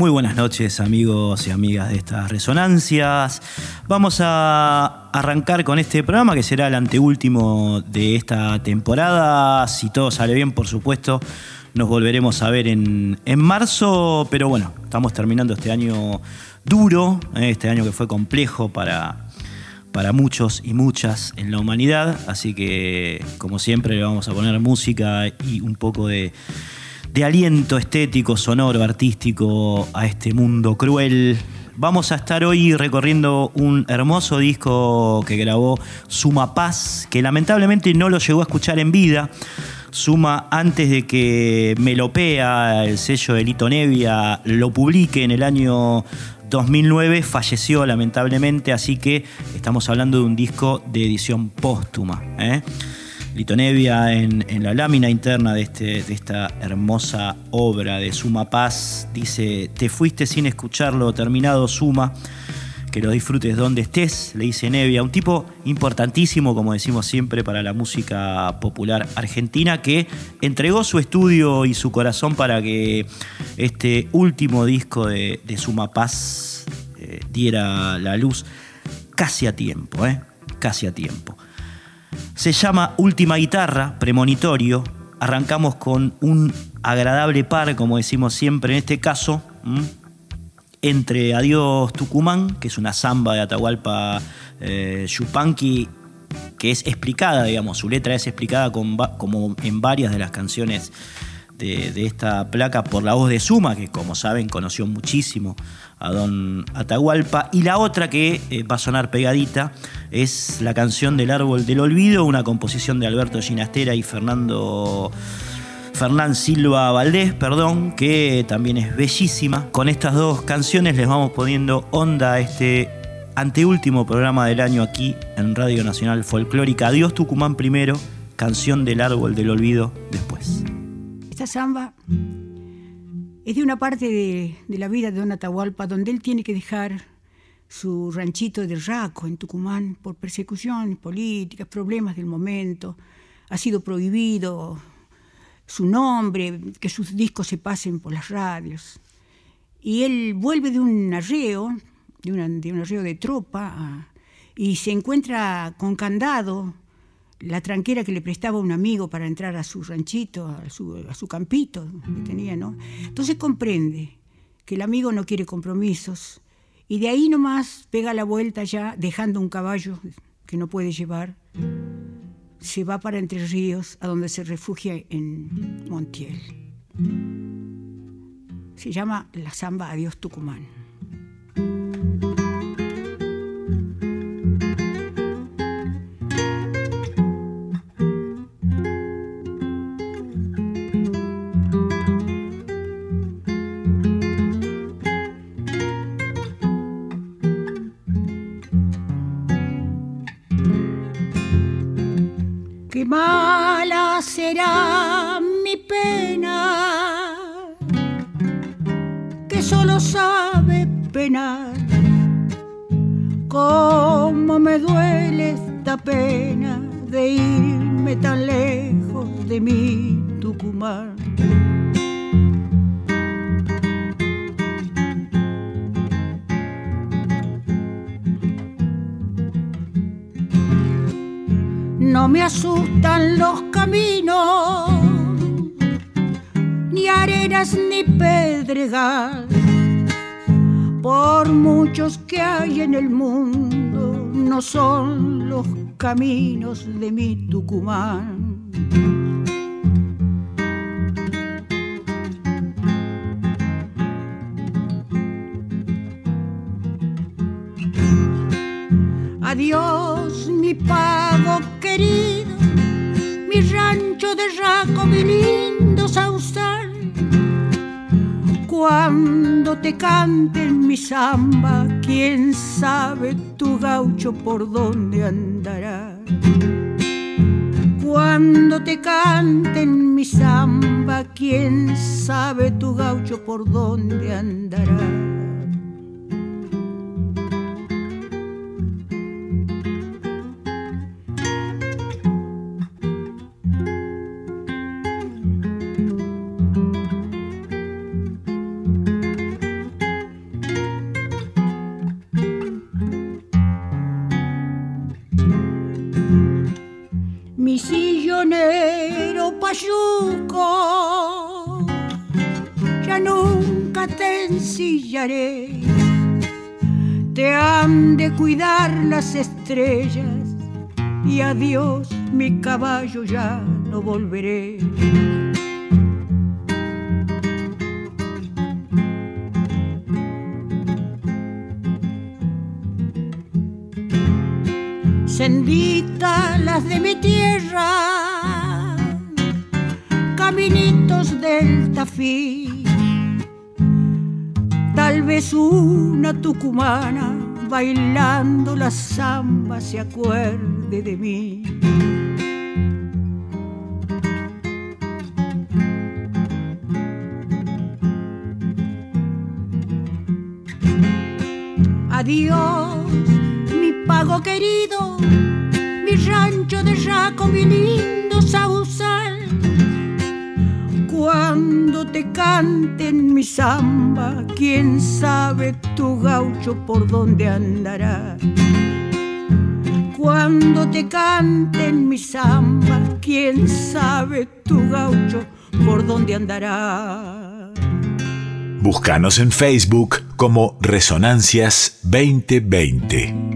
Muy buenas noches amigos y amigas de estas resonancias. Vamos a arrancar con este programa que será el anteúltimo de esta temporada. Si todo sale bien, por supuesto, nos volveremos a ver en, marzo. Pero bueno, estamos terminando este año duro, eh, este año que fue complejo para, para muchos y muchas en la humanidad. Así que, como siempre, le vamos a poner música y un poco de de aliento estético, sonoro, artístico a este mundo cruel. Vamos a estar hoy recorriendo un hermoso disco que grabó Suma Paz, que lamentablemente no lo llegó a escuchar en vida. Suma antes de que Melopea, el sello de Lito Nevia, lo publique en el año 2009, falleció lamentablemente, así que estamos hablando de un disco de edición póstuma. ¿eh? Lito Nevia en, la lámina interna de, este, esta hermosa obra de Suma Paz dice, te fuiste sin escucharlo terminado Suma, que lo disfrutes donde estés, le dice Nevia, un tipo importantísimo, como decimos siempre, para la música popular argentina, que entregó su estudio y su corazón para que este último disco de, Suma Paz eh, diera la luz casi a tiempo, ¿eh? casi a tiempo. Se llama Última Guitarra, premonitorio. Arrancamos con un agradable par, como decimos siempre en este caso, entre Adiós Tucumán, que es una samba de Atahualpa eh, Yupanqui, que es explicada, digamos, su letra es explicada como en varias de las canciones de, esta placa por la voz de Suma, que como saben conoció muchísimo a Don Atahualpa. Y la otra que eh, va a sonar pegadita es la canción del Árbol del Olvido, una composición de Alberto Ginastera y Fernando. Fernán Silva Valdés, perdón, que también es bellísima. Con estas dos canciones les vamos poniendo onda a este anteúltimo programa del año aquí en Radio Nacional Folclórica. Adiós Tucumán primero, canción del árbol del olvido después. Esta samba es de una parte de, la vida de Don Atahualpa donde él tiene que dejar su ranchito de Raco en Tucumán por persecuciones políticas, problemas del momento. Ha sido prohibido su nombre, que sus discos se pasen por las radios. Y él vuelve de un arreo, de, de un arreo de tropa, y se encuentra con candado la tranquera que le prestaba un amigo para entrar a su ranchito, a su, campito que tenía, ¿no? Entonces comprende que el amigo no quiere compromisos y de ahí nomás pega la vuelta ya dejando un caballo que no puede llevar. Se va para Entre Ríos, a donde se refugia en Montiel. Se llama La Zamba Adiós Tucumán. Será mi pena, que solo sabe penar. Cómo me duele esta pena de irme tan lejos de mi Tucumán. Me asustan los caminos, ni arenas ni pedregal. Por muchos que hay en el mundo, no son los caminos de mi Tucumán. Adiós, rancho de raco, mi lindo sausal. Cuando te canten mi samba, quién sabe tu gaucho por dónde andará. Cuando te canten mi samba, quién sabe tu gaucho por dónde andará. Ya nunca te ensillaré. Te han de cuidar las estrellas y adiós mi caballo ya no volveré. Sendita las de mi tierra caminitos del Tafí. Tal vez una tucumana bailando la samba se acuerde de mí. Adiós, mi pago querido, mi rancho de Raco, mi lindo Sausal te canten mi samba, quién sabe tu gaucho por dónde andará. Cuando te canten mi samba, quién sabe tu gaucho por dónde andará. Búscanos en Facebook como Resonancias 2020.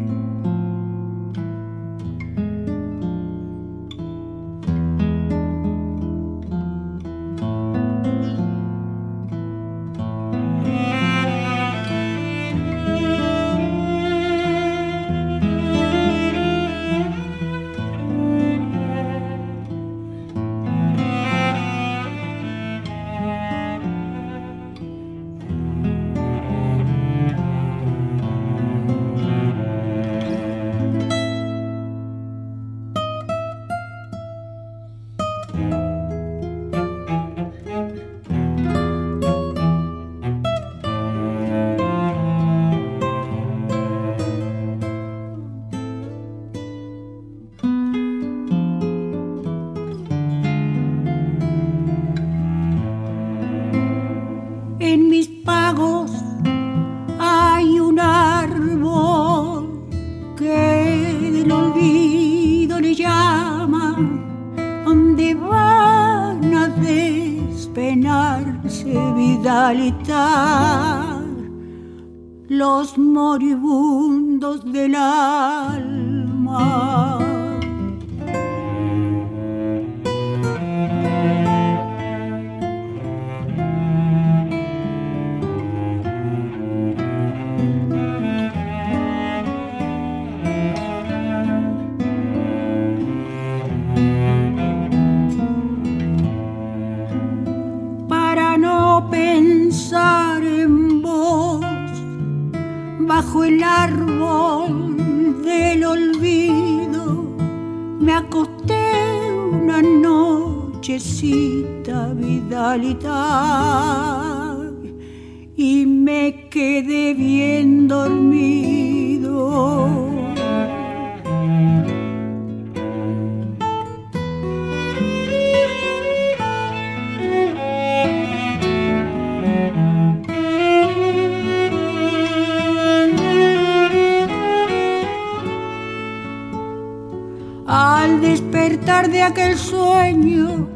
de aquel sueño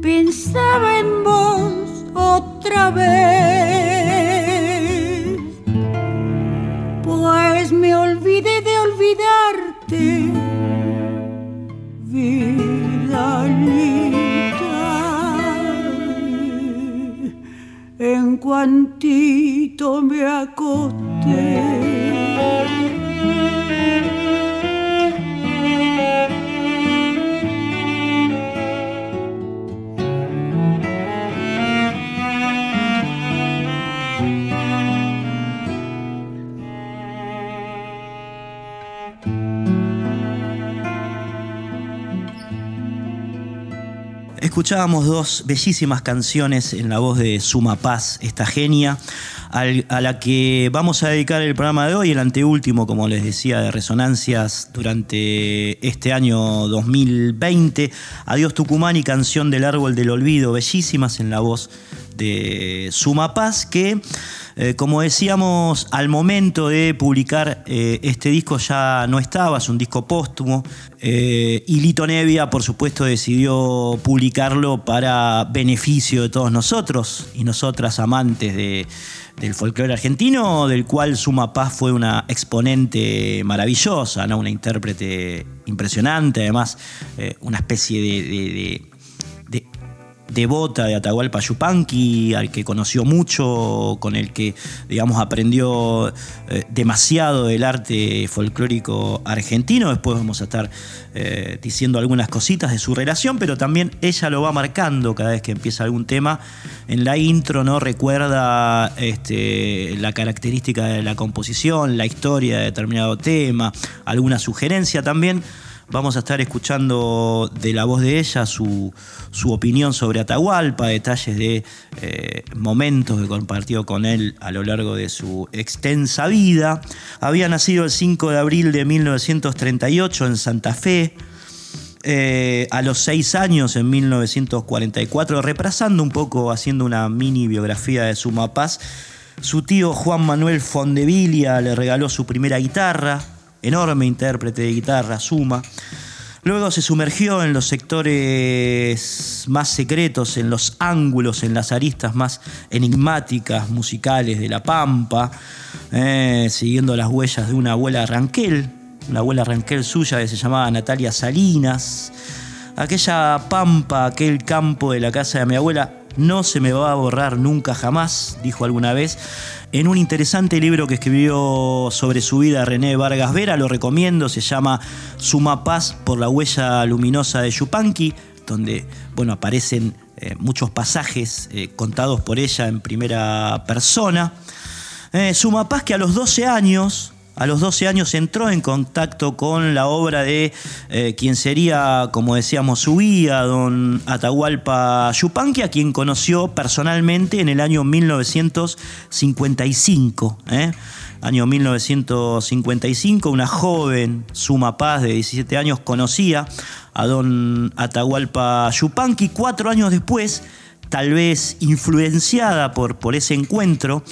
pensaba en vos otra vez. Pues me olvidé de olvidarte, vida linda. En cuantito me acosté. Escuchábamos dos bellísimas canciones en la voz de Suma Paz, esta genia, a la que vamos a dedicar el programa de hoy, el anteúltimo, como les decía, de resonancias durante este año 2020. Adiós Tucumán y Canción del Árbol del Olvido, bellísimas en la voz de Suma Paz, que eh, como decíamos, al momento de publicar eh, este disco ya no estaba, es un disco póstumo. Eh, y Lito Nevia, por supuesto, decidió publicarlo para beneficio de todos nosotros y nosotras amantes del folclore argentino, del cual Suma Paz fue una exponente maravillosa, ¿no? una intérprete impresionante, además una especie de devota de Atahualpa Yupanqui, al que conoció mucho, con el que, digamos, aprendió eh, demasiado del arte folclórico argentino. Después vamos a estar eh, diciendo algunas cositas de su relación, pero también ella lo va marcando cada vez que empieza algún tema. En la intro, ¿no? Recuerda este, la característica de la composición, la historia de determinado tema, alguna sugerencia también. Vamos a estar escuchando de la voz de ella su, opinión sobre Atahualpa, detalles de eh, momentos que compartió con él a lo largo de su extensa vida. Había nacido el 5 de abril de 1938 en Santa Fe. Eh, a los seis años, en 1944, repasando un poco, haciendo una mini biografía de su Paz, su tío Juan Manuel Fondevilia le regaló su primera guitarra, enorme intérprete de guitarra, Suma. Luego se sumergió en los sectores más secretos, en los ángulos, en las aristas más enigmáticas musicales de La Pampa, eh, siguiendo las huellas de una abuela Ranquel, una abuela Ranquel suya que se llamaba Natalia Salinas. Aquella pampa, aquel campo de la casa de mi abuela, no se me va a borrar nunca jamás, dijo alguna vez en un interesante libro que escribió sobre su vida René Vargas Vera, lo recomiendo, se llama Suma Paz por la huella luminosa de Yupanqui, donde bueno, aparecen eh, muchos pasajes eh, contados por ella en primera persona. Eh, Suma Paz que a los 12 años a los 12 años entró en contacto con la obra de eh, quien sería, como decíamos, su guía, don Atahualpa Yupanqui, a quien conoció personalmente en el año 1955. ¿eh? Año 1955, una joven Suma Paz de 17 años conocía a don Atahualpa Yupanqui. Cuatro años después, tal vez influenciada por, por ese encuentro,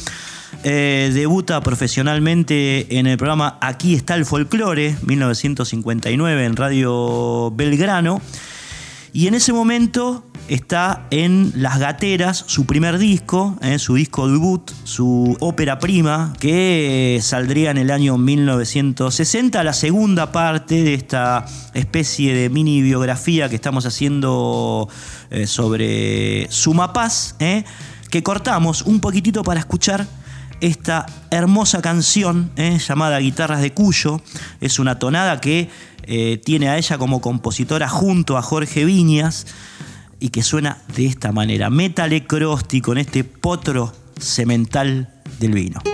eh, debuta profesionalmente en el programa Aquí está el folclore, 1959, en Radio Belgrano. Y en ese momento está en Las Gateras, su primer disco, eh, su disco debut, su ópera prima, que saldría en el año 1960, la segunda parte de esta especie de mini biografía que estamos haciendo eh, sobre Sumapaz, que cortamos un poquitito para escuchar esta hermosa canción eh, llamada Guitarras de Cuyo. Es una tonada que eh, tiene a ella como compositora junto a Jorge Viñas y que suena de esta manera. Crosti con este potro cemental del vino.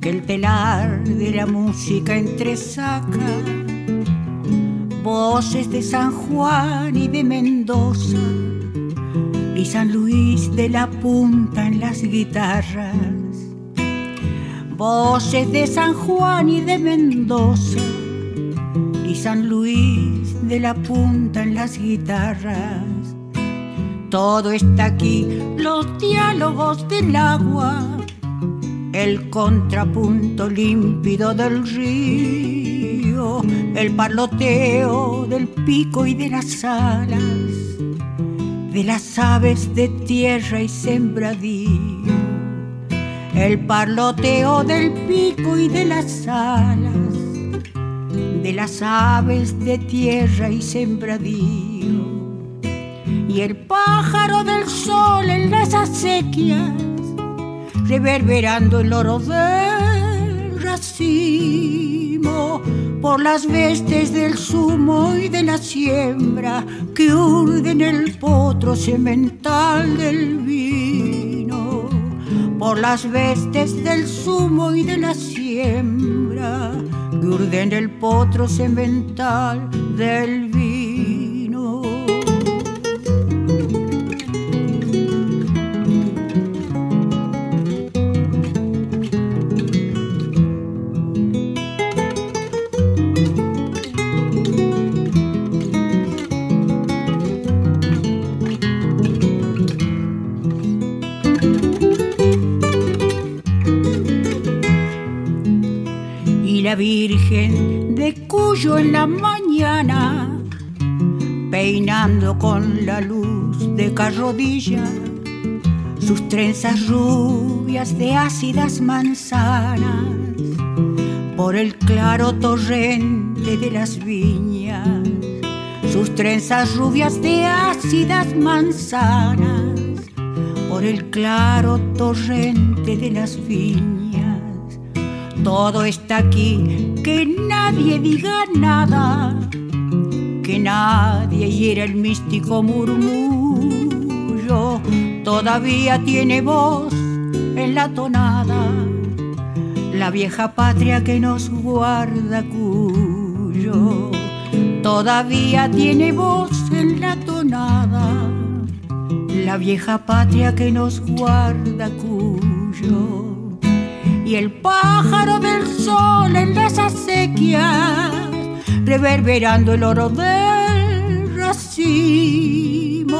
Que el telar de la música entresaca, voces de San Juan y de Mendoza y San Luis de la Punta en las guitarras, voces de San Juan y de Mendoza y San Luis de la Punta en las guitarras. Todo está aquí, los diálogos del agua el contrapunto límpido del río, el parloteo del pico y de las alas, de las aves de tierra y sembradío, el parloteo del pico y de las alas, de las aves de tierra y sembradío y el pájaro del sol en las acequias, reverberando el oro del racimo por las vestes del zumo y de la siembra que urden el potro semental del vino, por las vestes del zumo y de la siembra que urden el potro semental del vino. Virgen de Cuyo en la mañana, peinando con la luz de carrodilla sus trenzas rubias de ácidas manzanas, por el claro torrente de las viñas, sus trenzas rubias de ácidas manzanas, por el claro torrente de las viñas todo está aquí, que nadie diga nada, que nadie hiera el místico murmullo, todavía tiene voz en la tonada, la vieja patria que nos guarda cuyo, todavía tiene voz en la tonada, la vieja patria que nos guarda cuyo y el pájaro del sol en las acequias, reverberando el oro del racimo,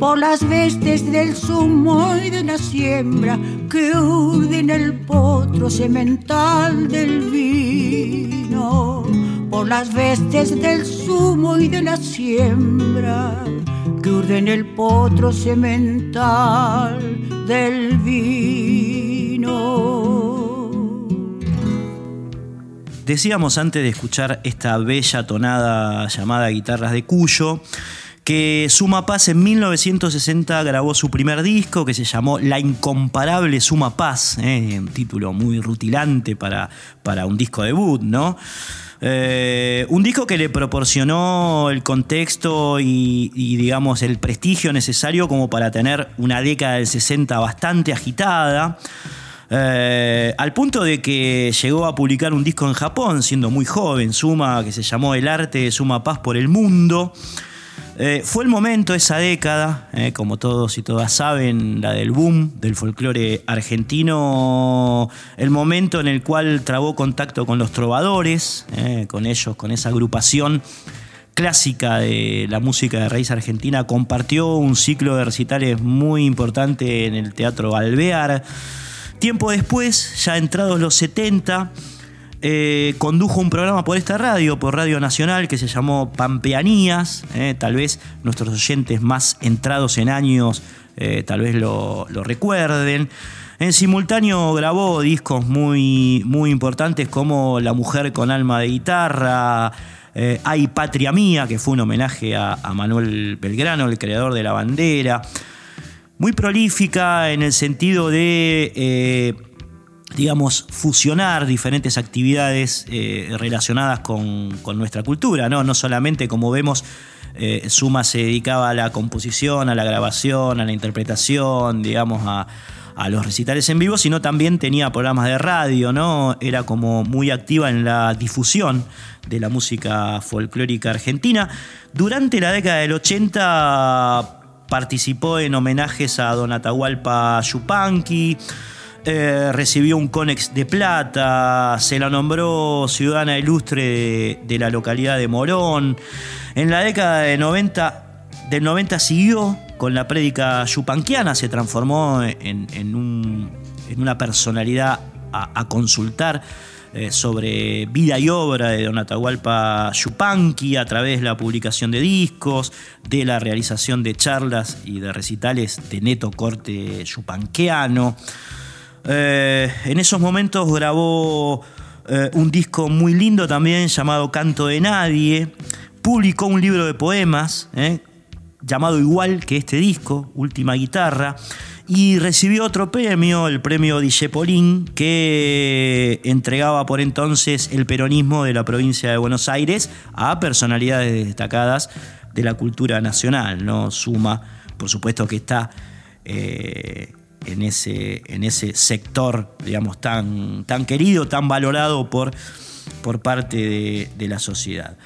por las vestes del zumo y de la siembra que urden el potro semental del vino, por las vestes del zumo y de la siembra que urden el potro semental del vino. Decíamos antes de escuchar esta bella tonada llamada Guitarras de Cuyo, que Suma Paz en 1960 grabó su primer disco que se llamó La Incomparable Suma Paz, ¿eh? un título muy rutilante para, para un disco debut, ¿no? Eh, un disco que le proporcionó el contexto y, y, digamos, el prestigio necesario como para tener una década del 60 bastante agitada. Eh, al punto de que llegó a publicar un disco en Japón, siendo muy joven, Suma, que se llamó El arte Suma Paz por el mundo. Eh, fue el momento, esa década, eh, como todos y todas saben, la del boom del folclore argentino, el momento en el cual trabó contacto con los trovadores, con ellos, con esa agrupación clásica de la música de raíz argentina, compartió un ciclo de recitales muy importante en el Teatro Alvear. Tiempo después, ya entrados los 70, eh, condujo un programa por esta radio, por Radio Nacional, que se llamó Pampeanías. Eh, tal vez nuestros oyentes más entrados en años eh, tal vez lo, recuerden. En simultáneo grabó discos muy, muy importantes como La mujer con alma de guitarra, Hay Patria Mía, que fue un homenaje a Manuel Belgrano, el creador de la bandera muy prolífica en el sentido de, eh, digamos, fusionar diferentes actividades eh, relacionadas con, con, nuestra cultura, ¿no? No solamente, como vemos, eh, Suma se dedicaba a la composición, a la grabación, a la interpretación, digamos, a, a los recitales en vivo, sino también tenía programas de radio, ¿no? Era como muy activa en la difusión de la música folclórica argentina. Durante la década del 80 participó en homenajes a Don Atahualpa Yupanqui, eh, recibió un Conex de plata, se la nombró ciudadana ilustre de, la localidad de Morón. En la década de 90, del 90 siguió con la prédica yupanquiana, se transformó en, en, un, en una personalidad a consultar eh, sobre vida y obra de Don Atahualpa Yupanqui a través de la publicación de discos, de la realización de charlas y de recitales de neto corte yupanqueano. Eh, en esos momentos grabó eh, un disco muy lindo también llamado Canto de Nadie, publicó un libro de poemas llamado igual que este disco, Última Guitarra, y recibió otro premio, el premio Dijepolín, que entregaba por entonces el peronismo de la provincia de Buenos Aires a personalidades destacadas de la cultura nacional. ¿no? Suma, por supuesto que está eh, en, ese, en ese sector, digamos, tan, tan querido, tan valorado por, por parte de la sociedad.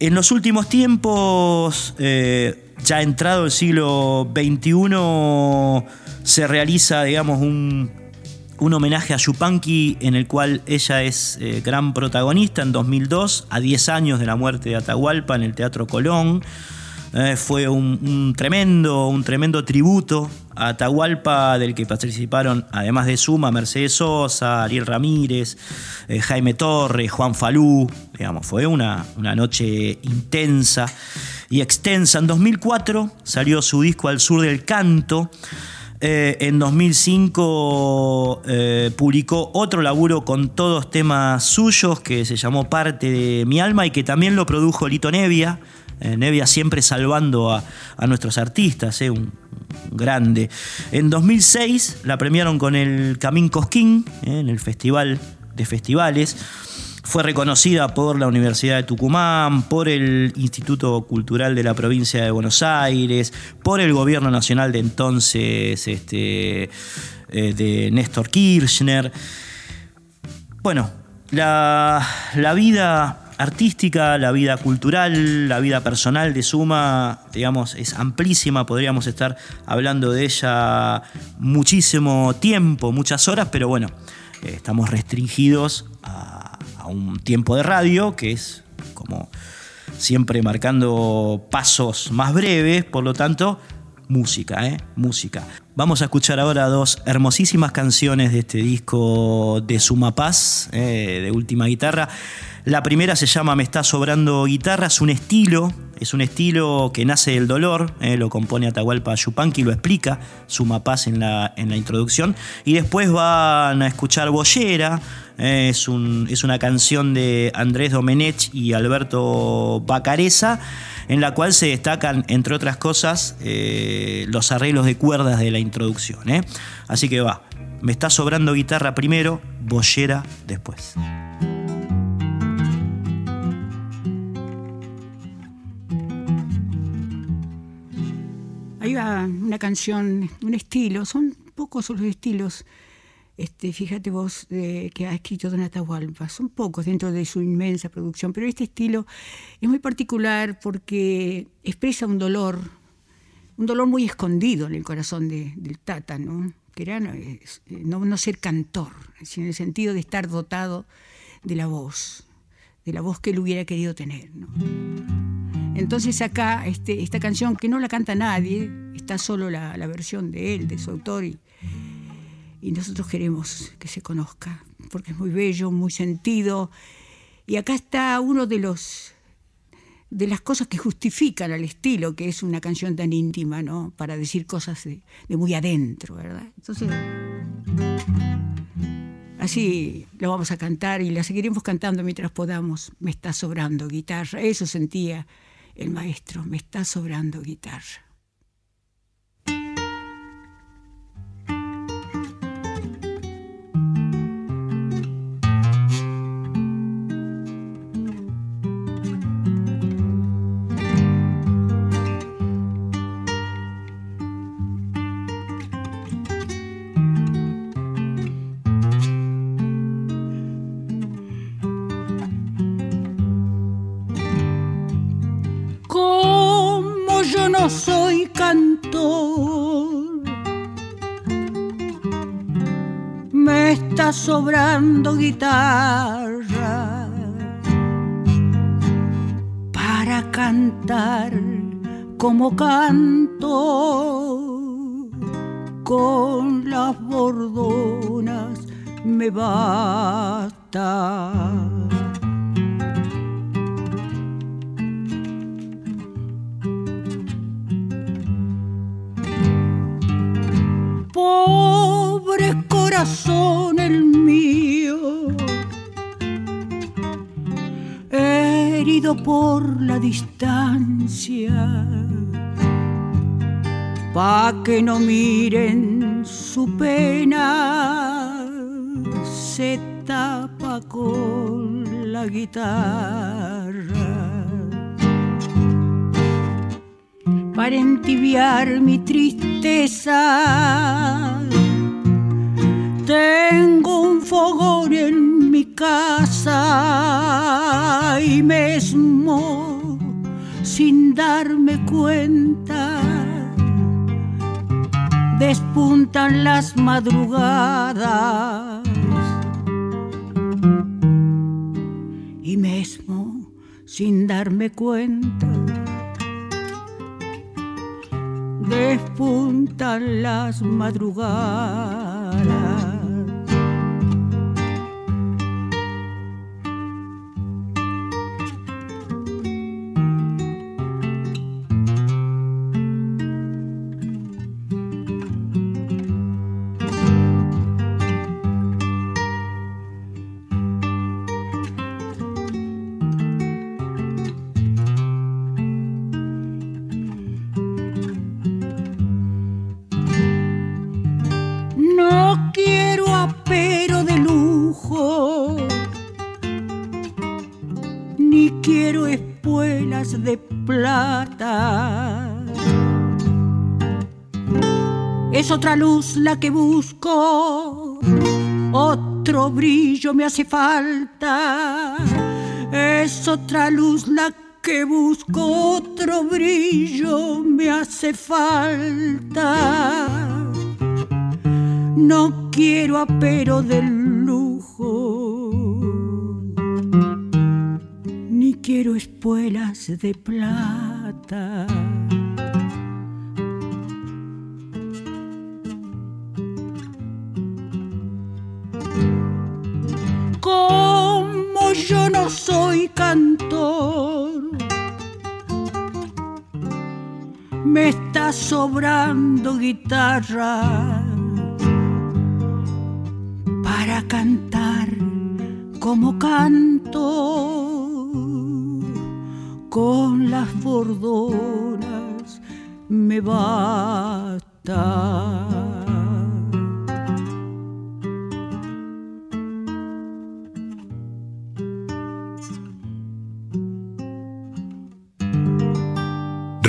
En los últimos tiempos, eh, ya entrado el siglo XXI, se realiza, digamos, un, homenaje a Yupanqui en el cual ella es eh, gran protagonista en 2002, a 10 años de la muerte de Atahualpa en el Teatro Colón. Eh, fue un, tremendo, un tremendo tributo a Atahualpa, del que participaron, además de Suma, Mercedes Sosa, Ariel Ramírez, eh, Jaime Torres, Juan Falú. Digamos, fue una, una noche intensa y extensa. En 2004 salió su disco Al Sur del Canto. Eh, en 2005 publicó otro laburo con todos temas suyos que se llamó Parte de mi alma y que también lo produjo Lito Nevia, eh, Nevia siempre salvando a, nuestros artistas, eh, un, grande. En 2006 la premiaron con el Camín Cosquín, eh, en el Festival de Festivales. Fue reconocida por la Universidad de Tucumán, por el Instituto Cultural de la Provincia de Buenos Aires, por el Gobierno Nacional de entonces, este, de Néstor Kirchner. Bueno, la, la vida artística, la vida cultural, la vida personal de Suma, digamos, es amplísima, podríamos estar hablando de ella muchísimo tiempo, muchas horas, pero bueno, eh, estamos restringidos a un tiempo de radio que es como siempre marcando pasos más breves, por lo tanto, música, ¿eh? Música. Vamos a escuchar ahora dos hermosísimas canciones de este disco de Suma Paz, eh, de última guitarra. La primera se llama Me está sobrando guitarra, es un estilo, es un estilo que nace del dolor, eh, lo compone Atahualpa Yupanqui, lo explica Suma Paz en la, en la introducción. Y después van a escuchar Bollera, eh, es, es, una canción de Andrés Domenech y Alberto Bacareza, en la cual se destacan, entre otras cosas, eh, los arreglos de cuerdas de la introducción. Así que va, me está sobrando guitarra primero, bollera después. Hay una canción, un estilo, son pocos los estilos, este, fíjate vos, que ha escrito Don Atahualpa, son pocos dentro de su inmensa producción, pero este estilo es muy particular porque expresa un dolor, un dolor muy escondido en el corazón del Tata, ¿no? que era no, no ser cantor, sino en el sentido de estar dotado de la voz, de la voz que él hubiera querido tener. Entonces acá este, esta canción que no la canta nadie, está solo la, versión de él, de su autor, y, nosotros queremos que se conozca, porque es muy bello, muy sentido. Y acá está uno de los de las cosas que justifican al estilo, que es una canción tan íntima, ¿no? Para decir cosas de, de muy adentro, ¿verdad? Entonces, así lo vamos a cantar y la seguiremos cantando mientras podamos. Me está sobrando guitarra, eso sentía el maestro, me está sobrando guitarra. Sobrando guitarra para cantar como canto con las bordonas me basta. Pobre corazón por la distancia, pa' que no miren su pena, se tapa con la guitarra. Para entibiar mi tristeza, tengo un fogón en y mesmo sin darme cuenta. Despuntan las madrugadas y mesmo sin darme cuenta. Despuntan las madrugadas que busco, otro brillo me hace falta. Es otra luz la que busco, otro brillo me hace falta. No quiero apero del lujo, ni quiero espuelas de plata. Yo no soy cantor. Me está sobrando guitarra para cantar como canto con las bordonas me basta.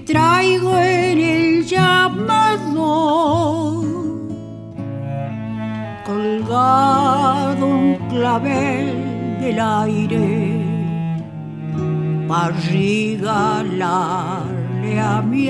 Traigo en el llamado colgado un clavel del aire para regalarle a mi.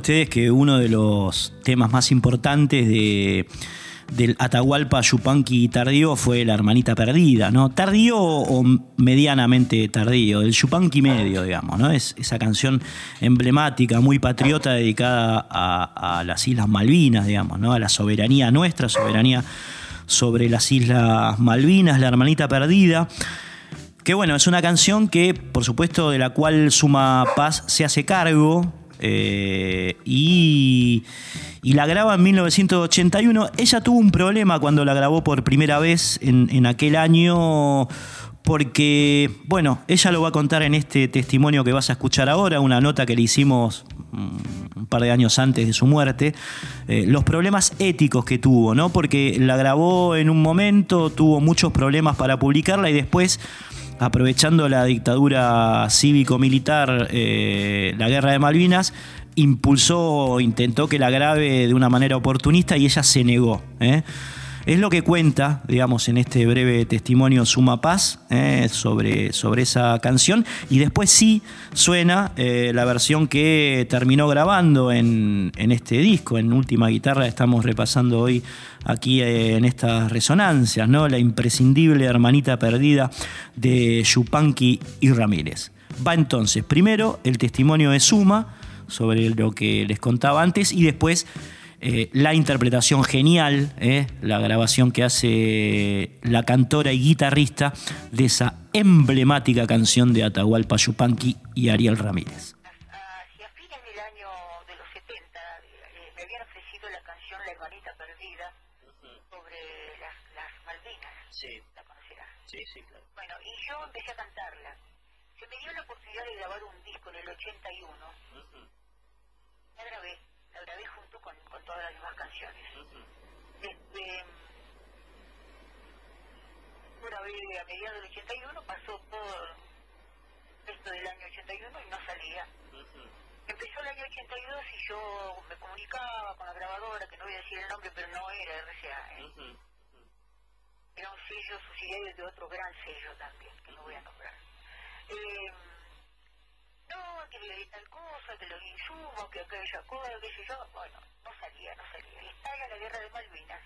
Ustedes que uno de los temas más importantes de, del Atahualpa Yupanqui tardío fue La hermanita perdida, ¿no? Tardío o medianamente tardío, el Yupanqui medio, digamos, ¿no? Es esa canción emblemática, muy patriota, dedicada a, a, las Islas Malvinas, digamos, ¿no? A la soberanía nuestra, soberanía sobre las Islas Malvinas, La hermanita perdida. Que bueno, es una canción que, por supuesto, de la cual Suma Paz se hace cargo, eh, y, la graba en 1981. Ella tuvo un problema cuando la grabó por primera vez en, aquel año porque, bueno, ella lo va a contar en este testimonio que vas a escuchar ahora, una nota que le hicimos mm, un par de años antes de su muerte, eh, los problemas éticos que tuvo, ¿no? Porque la grabó en un momento, tuvo muchos problemas para publicarla y después aprovechando la dictadura cívico-militar, eh, la guerra de Malvinas, impulsó, intentó que la grabe de una manera oportunista y ella se negó. ¿eh? Es lo que cuenta, digamos, en este breve testimonio Suma Paz eh, sobre, sobre esa canción. Y después sí suena eh, la versión que terminó grabando en, este disco. En última guitarra estamos repasando hoy aquí eh, en estas resonancias, ¿no? La imprescindible hermanita perdida de Yupanqui y Ramírez. Va entonces, primero el testimonio de Suma sobre lo que les contaba antes y después eh, la interpretación genial, eh, la grabación que hace la cantora y guitarrista de esa emblemática canción de Atahualpa Yupanqui y Ariel Ramírez. Hacia fines del año de los 70 eh, me habían ofrecido la canción La hermanita perdida sobre las, las Malvinas. Sí. ¿La conocerás? Sí, sí, claro. Bueno, y yo empecé a cantarla. Se me dio la oportunidad de grabar un disco en el 81. La grabé la grabé junto con, con todas las demás canciones. Este, a mediados del 81, pasó todo esto del año 81 y no salía. Empezó el año 82 y yo me comunicaba con la grabadora, que no voy a decir el nombre, pero no era RCA. ¿eh? Era un sello subsidiario de otro gran sello también, que no voy a nombrar. Eh, no, que le tal cosa, que los insumos, que aquella cosa, sé yo. Bueno, no salía, no salía. Estalla la guerra de Malvinas.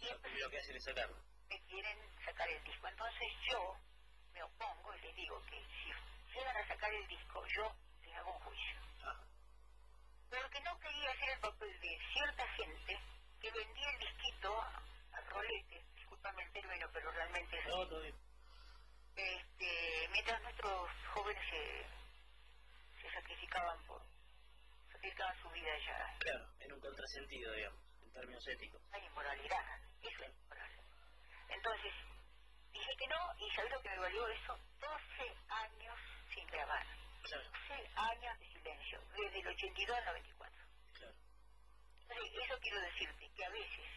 Y lo que hacen es sacarlo. Quieren sacar el disco. Entonces yo me opongo y les digo que si llegan a sacar el disco, yo les hago un juicio. Pero que no quería hacer el papel de cierta gente que vendía el disquito al rolete, discúlpame el término, pero realmente es no, este, mientras nuestros jóvenes se, se sacrificaban por sacrificaban su vida ya. Claro, en un contrasentido, digamos, en términos éticos. Hay inmoralidad, eso es. Entonces, dije que no, y ¿sabes lo que me valió eso? 12 años sin grabar. Claro. 12 años de silencio, desde el 82 al 94. Claro. Entonces, eso quiero decirte, que a veces,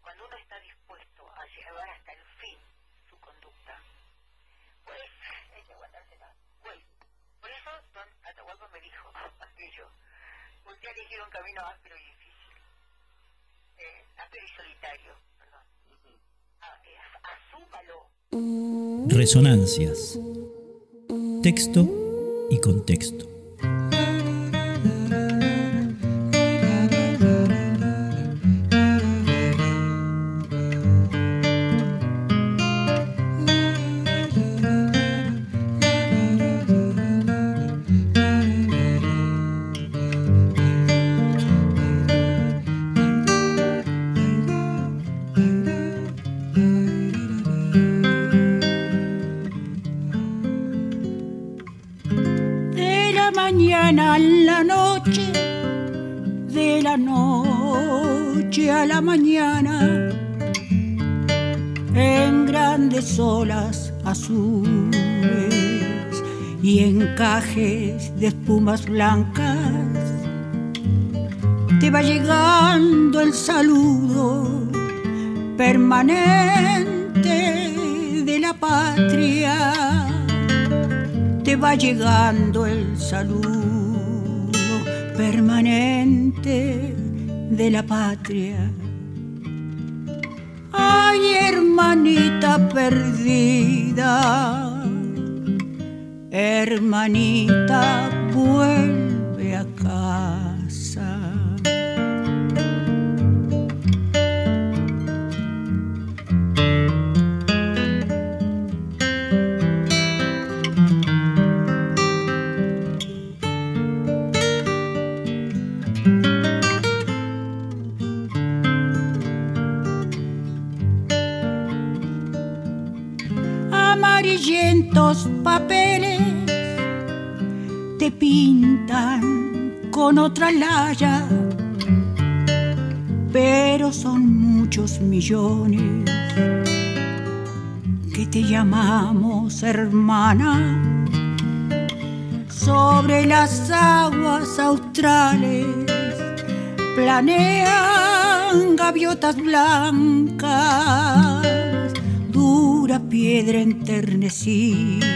cuando uno está dispuesto a llevar hasta el fin su conducta, pues hay que aguantársela. Pues, por eso Don Atahualpa me dijo aquello. Usted ha elegido un camino áspero y difícil. Eh, áspero y solitario, perdón. Ah, eh, asúmalo. Resonancias. Texto y contexto. Blancas. Te va llegando el saludo permanente de la patria. Te va llegando el saludo permanente de la patria. Ay, hermanita perdida, hermanita, vuelve otra laya, pero son muchos millones que te llamamos hermana. Sobre las aguas australes planean gaviotas blancas dura piedra enternecida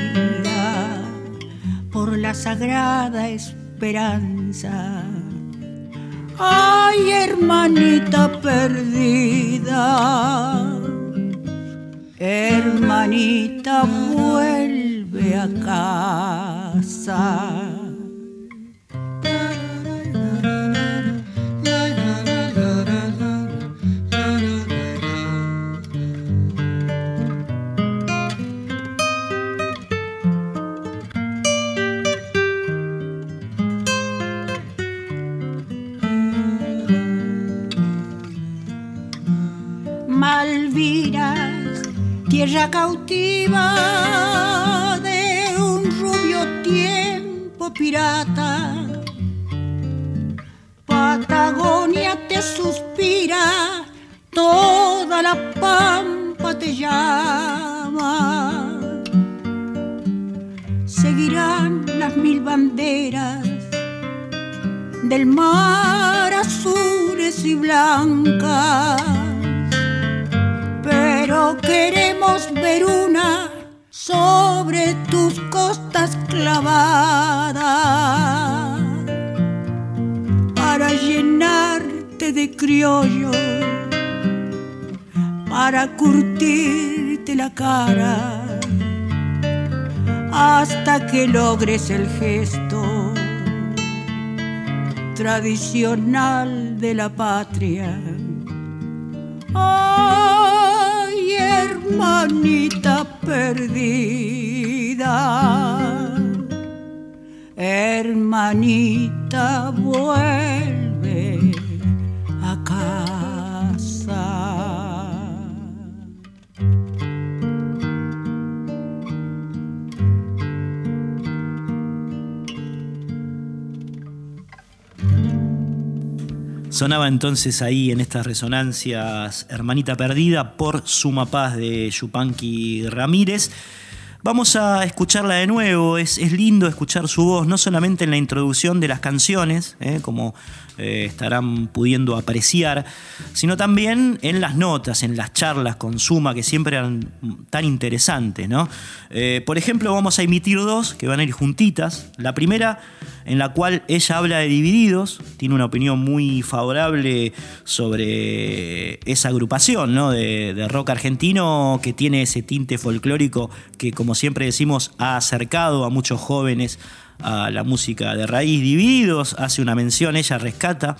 por la sagrada esperanza. Ay, hermanita perdida, hermanita vuelve a casa. Tierra cautiva de un rubio tiempo pirata. Patagonia te suspira, toda la pampa te llama. Seguirán las mil banderas del mar azules y blancas pero queremos ver una sobre tus costas clavadas para llenarte de criollo, para curtirte la cara hasta que logres el gesto tradicional de la patria. Hermanita perdida. Hermanita, vuelve Sonaba entonces ahí en estas resonancias Hermanita Perdida por Suma Paz de Yupanqui Ramírez. Vamos a escucharla de nuevo, es, lindo escuchar su voz, no solamente en la introducción de las canciones, ¿eh? como eh, estarán pudiendo apreciar, sino también en las notas, en las charlas con Suma, que siempre eran tan interesantes. ¿no? Eh, por ejemplo, vamos a emitir dos que van a ir juntitas. La primera, en la cual ella habla de Divididos, tiene una opinión muy favorable sobre esa agrupación ¿no? de, de rock argentino que tiene ese tinte folclórico que, como siempre decimos, ha acercado a muchos jóvenes a la música de raíz Divididos, hace una mención, ella rescata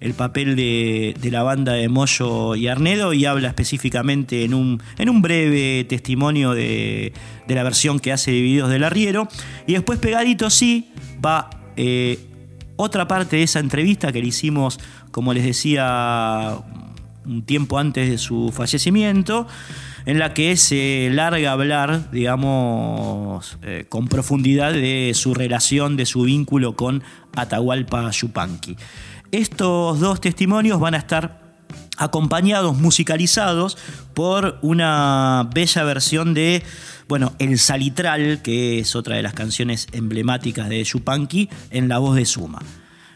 el papel de, la banda de Moyo y Arnedo y habla específicamente en un, en un breve testimonio de, la versión que hace Divididos del Arriero. Y después pegadito sí va eh, otra parte de esa entrevista que le hicimos, como les decía, un tiempo antes de su fallecimiento en la que se larga a hablar, digamos, eh, con profundidad de su relación, de su vínculo con Atahualpa Yupanqui. Estos dos testimonios van a estar acompañados, musicalizados por una bella versión de, bueno, El Salitral, que es otra de las canciones emblemáticas de Yupanqui, en la voz de Suma.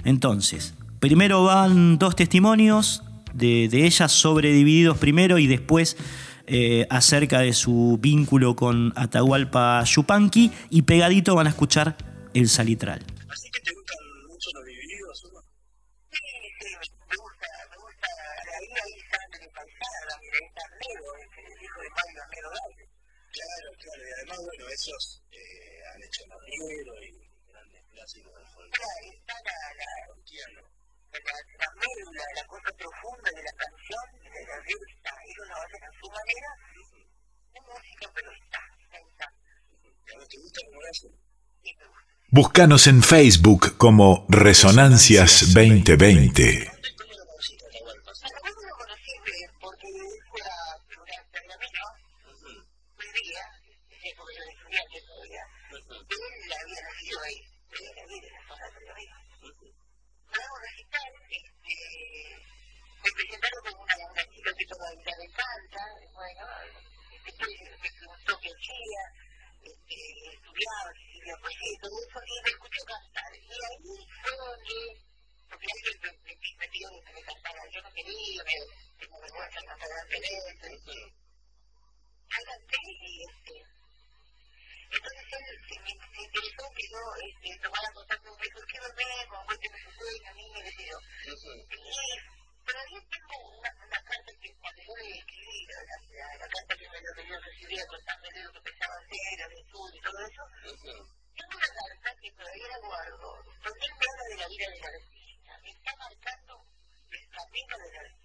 Entonces, primero van dos testimonios de, de ella sobredivididos primero y después eh, acerca de su vínculo con Atahualpa Yupanqui y pegadito van a escuchar El Salitral. Así que te gustan mucho los divididos, ¿no? Sí, sí, me gusta, me gusta, ahí hay sangre paisana, mira, ahí está Armero, el hijo de Mario Armero Galvez. Claro, claro, y esos eh, han hecho Mariero y grandes clásicos del folclore. Claro, está la, la, Entiendo. la, la médula, la cosa profunda de la canción, de la vida está, ellos lo hacen a su manera, es música, pero está, ¿Y te gusta cómo lo hacen? y me gusta. Búscanos en Facebook como Resonancias 2020. ¿Cómo lo conociste a Atahualpa? Bueno, ¿cómo lo conocí? Eh, Porque él fue a una pergamino, un día, en época de estudiante todavía, él había nacido ahí, él era ahí de la zona de pergamino. Fue a un recital, este, me presentaron como una, una chica que toca guitarra y canta, bueno, después me preguntó qué hacía, este, estudiaba, si escribía poesía y todo eso, y me escuchó cantar. Y ahí fue donde, porque alguien me, me, me pidió que me cantara, yo vergüenza de cantar delante de él, este, yo canté y este, entonces él se, se interesó que yo este, tomara contacto con ¿por qué no vengo? Cuénteme su sueño, a mí me decidió. Y todavía tengo una, una carta que cuando yo le escribí, la, la, la carta que me que yo recibía contándole lo que pensaba hacer, el estudio y todo eso, tengo una carta que todavía la guardo, donde él me habla de la vida del artista, me está marcando el camino del artista.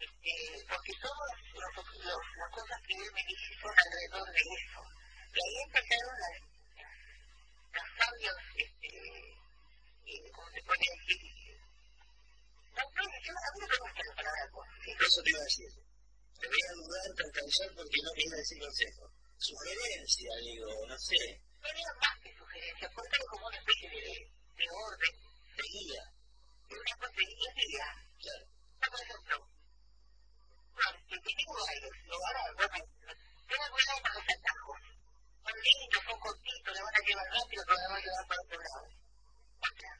Este, porque todas los, los, las cosas que él me dice son alrededor de eso. Y ahí empezaron las, las sabios, este, eh, ¿cómo se puede decir? No, no, yo, a mí no me gusta la palabra consejo. Eso te iba a decir. Te voy a dudar para causar porque no quería decir consejo. Sugerencia, digo, no sé. No era más que sugerencia, porque era como una especie de, de orden, De guía. de una cosa de guía. Claro. Por ejemplo, bueno, que tengo varios, lo ahora, bueno, tengo cuidado con los atajos. Son lindos, son cortitos, le van a llevar rápido, pero le van a llevar para otro lado. Otra,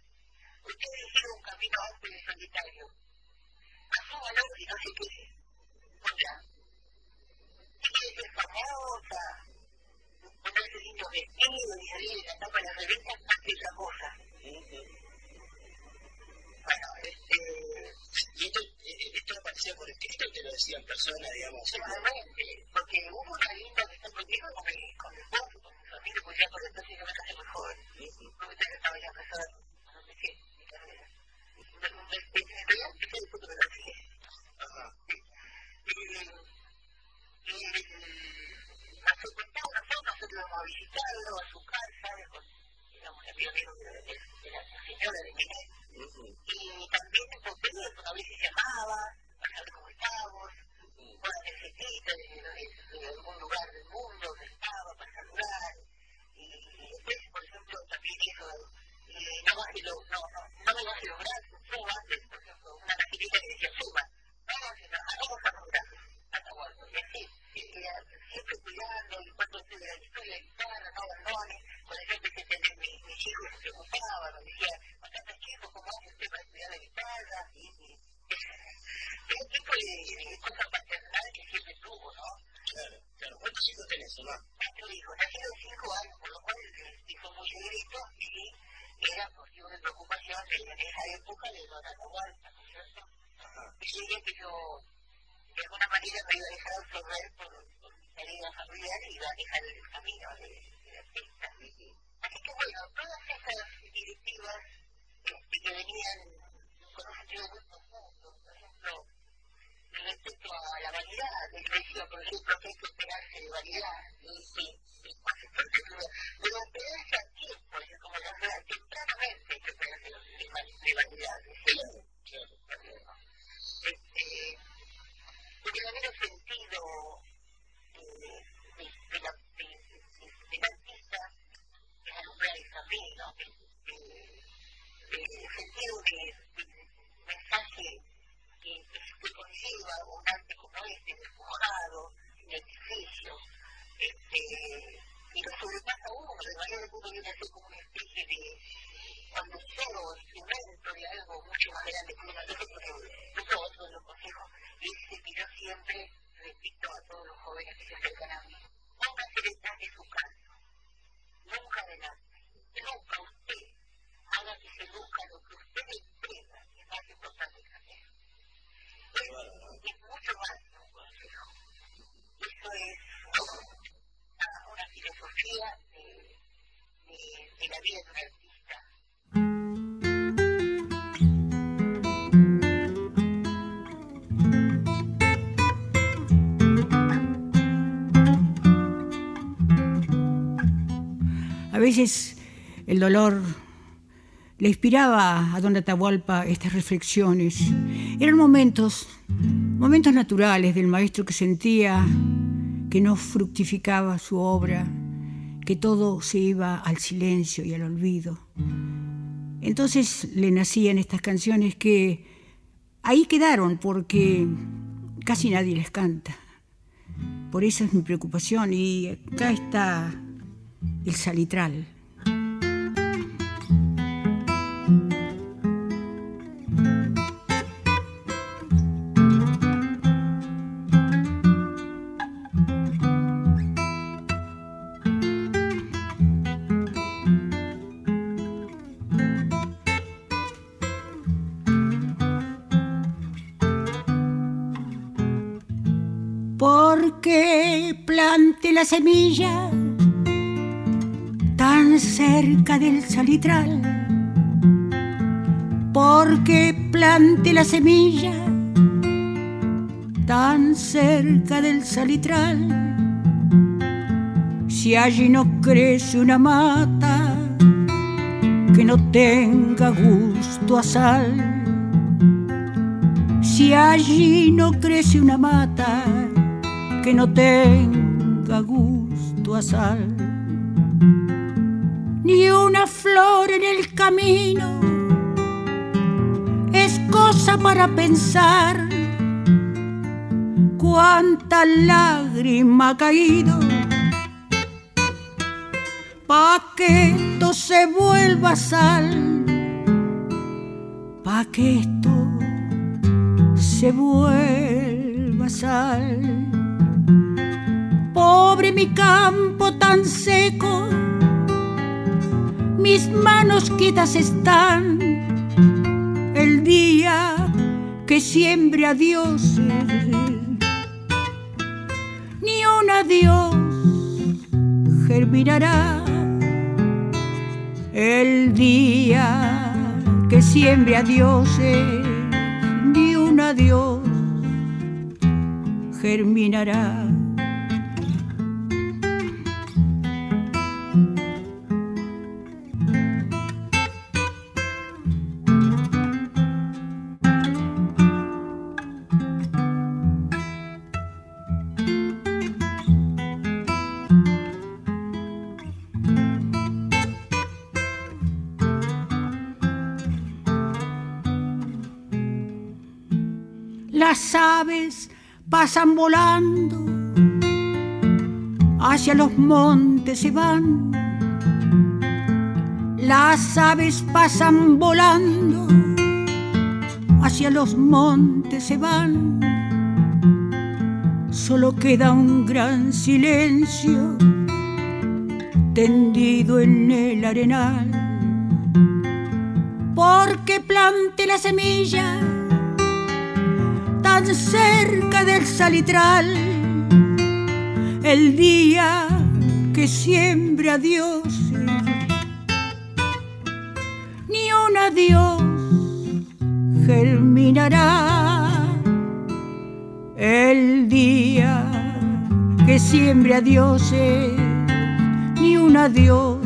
ustedes hicieron un camino amplio y solitario. Asúmalo y no se quede. Otra, si quieres ser famosa, ponerse lindo vestido y salir en la tapa de las revistas, hazte otra cosa. Bueno, este... Y esto, eh, aparecía por escrito, te lo decía en persona, digamos. Seguramente, porque hubo una linda que está conmigo con mi, con mi familia, porque ya por entonces yo me casé muy joven. No me que estaba ya casada, no sé qué, mi carrera. Me, me, me, me a el fotografía. Ajá. Y, y frecuentamos nosotros, nosotros íbamos a visitarlo a su casa, digamos, el de, de, de la señora de Miguel. El dolor le inspiraba a don Atahualpa estas reflexiones. Eran momentos, momentos naturales del maestro que sentía que no fructificaba su obra, que todo se iba al silencio y al olvido. Entonces le nacían estas canciones que ahí quedaron porque casi nadie les canta. Por eso es mi preocupación y acá está el salitral. Porque plante la semilla cerca del salitral, porque plante la semilla tan cerca del salitral. Si allí no crece una mata que no tenga gusto a sal, si allí no crece una mata que no tenga gusto a sal ni una flor en el camino. Es cosa para pensar cuánta lágrima ha caído pa' que esto se vuelva sal, pa' que esto se vuelva sal. Pobre mi campo tan seco mis manos quietas están el día que siembre a dioses, ni un adiós germinará el día que siembre a dioses, ni un adiós germinará. Las aves pasan volando, hacia los montes se van. Las aves pasan volando, hacia los montes se van. Solo queda un gran silencio tendido en el arenal. Porque plante la semilla tan cerca del salitral el día que siempre a Dios ni un adiós germinará el día que siembre a dioses, ni un adiós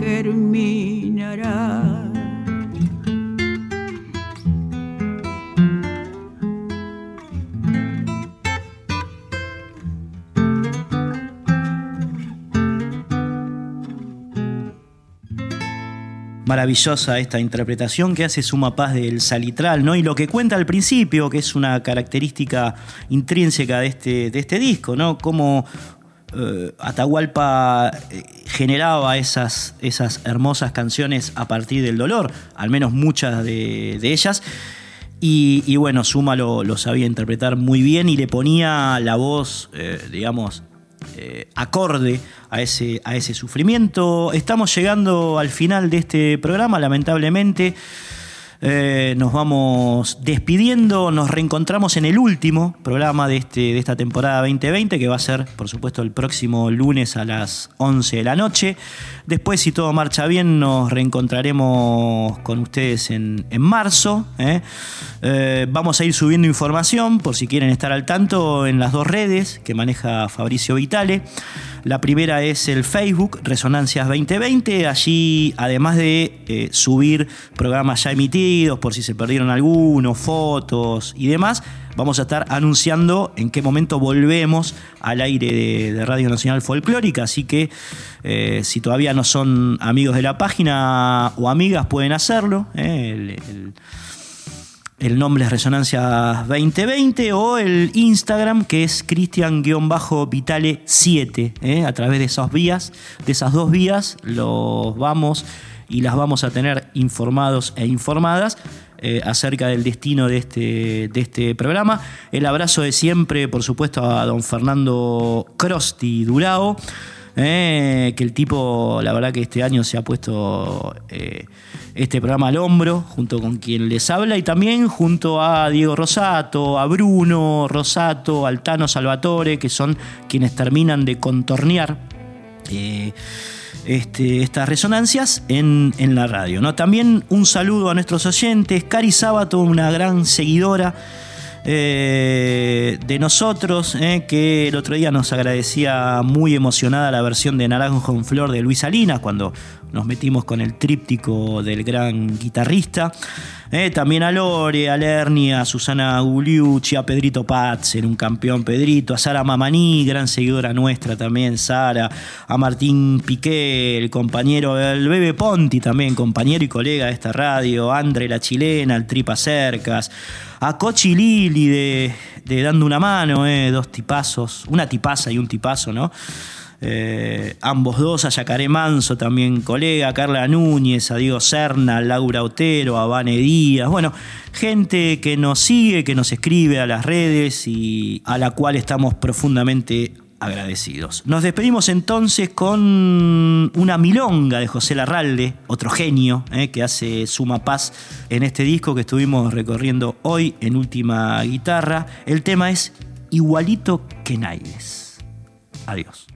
germinará. Maravillosa esta interpretación que hace Suma Paz del Salitral, ¿no? Y lo que cuenta al principio, que es una característica intrínseca de este, de este disco, ¿no? Cómo eh, Atahualpa eh, generaba esas, esas hermosas canciones a partir del dolor, al menos muchas de, ellas. Y, bueno, Suma lo, sabía interpretar muy bien y le ponía la voz, eh, digamos, eh, acorde a ese, a ese sufrimiento. Estamos llegando al final de este programa, lamentablemente. Eh, nos vamos despidiendo, nos reencontramos en el último programa de, este, de esta temporada 2020, que va a ser, por supuesto, el próximo lunes a las 11 de la noche. Después, si todo marcha bien, nos reencontraremos con ustedes en, marzo. ¿eh? Eh, vamos a ir subiendo información, por si quieren estar al tanto, en las dos redes que maneja Fabricio Vitale. La primera es el Facebook Resonancias 2020. Allí, además de eh, subir programas ya emitidos, por si se perdieron algunos, fotos y demás, vamos a estar anunciando en qué momento volvemos al aire de, Radio Nacional Folclórica. Así que eh, si todavía no son amigos de la página o amigas, pueden hacerlo. Eh, nombre es Resonancia 2020 o el Instagram que es Cristian-Vitale7. ¿eh? A través de esas vías, de esas dos vías, los vamos y las vamos a tener informados e informadas eh, acerca del destino de este, de este programa. El abrazo de siempre, por supuesto, a don Fernando Crosti Durao. ¿Eh? que el tipo, la verdad que este año se ha puesto este programa al hombro, junto con quien les habla, y también junto a Diego Rosato, a Bruno Rosato, Altano Salvatore, que son quienes terminan de contornear eh, este, estas resonancias en, la radio. ¿no? También un saludo a nuestros oyentes, Cari Sábato, una gran seguidora eh, de nosotros, eh, que el otro día nos agradecía muy emocionada la versión de Naranjo en Flor de Luis Salinas, cuando nos metimos con el tríptico del gran guitarrista. Eh, también a Lore, a Lerni, a Susana Gugliucci, a Pedrito en un campeón Pedrito, a Sara Mamaní, gran seguidora nuestra también, Sara, a Martín Piqué, el compañero del Bebe Ponti también, compañero y colega de esta radio, Andre la chilena, el Tripa Cercas, a Cochi Lili de, de Dando una Mano, eh, dos tipazos, una tipaza y un tipazo, ¿no? Eh, ambos dos, a Yacaré Manso, también colega, a Carla Núñez, a Diego Serna, a Laura Otero, a Vane Díaz, bueno, gente que nos sigue, que nos escribe a las redes y a la cual estamos profundamente agradecidos. Nos despedimos entonces con una milonga de José Larralde, otro genio eh, que hace suma paz en este disco que estuvimos recorriendo hoy en última guitarra. El tema es Igualito que Naides. Adiós.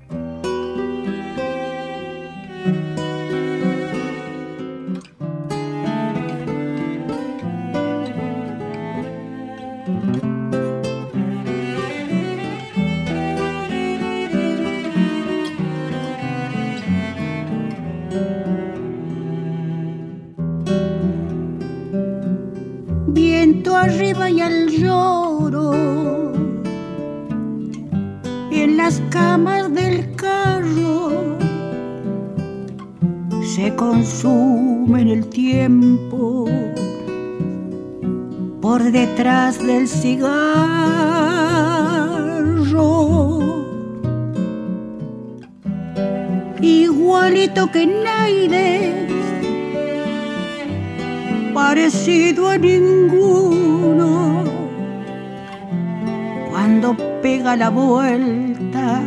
Viento arriba y al lloro. En las camas del carro se consume en el tiempo por detrás del cigarro. Igualito que Naide, parecido a ninguno, cuando pega la vuelta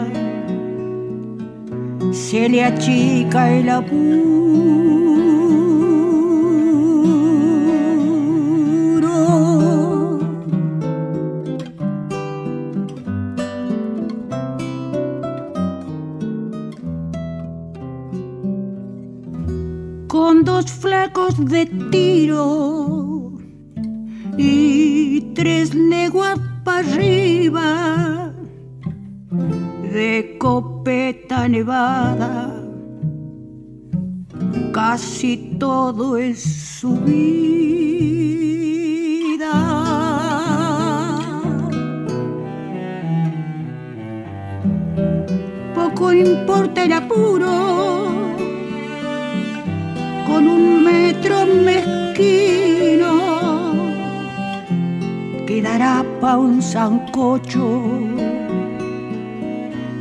se le achica el apuro. Con dos flacos de tiro y tres leguas para arriba de copete nevada. Casi todo es su vida. Poco importa el apuro, con un metro mezquino quedará pa' un sancocho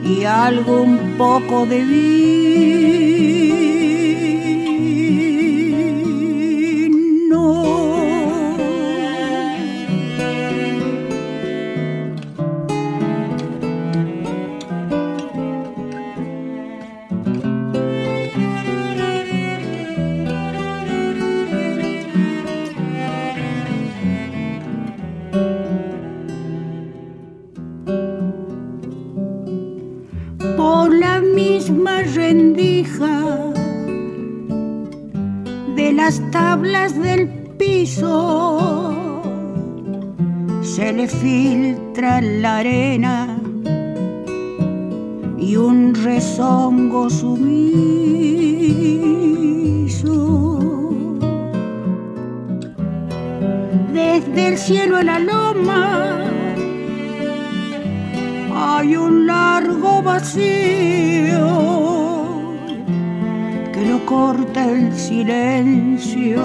y algo un poco de vida. que lo corta el silencio,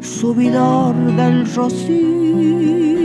subidor del rocío.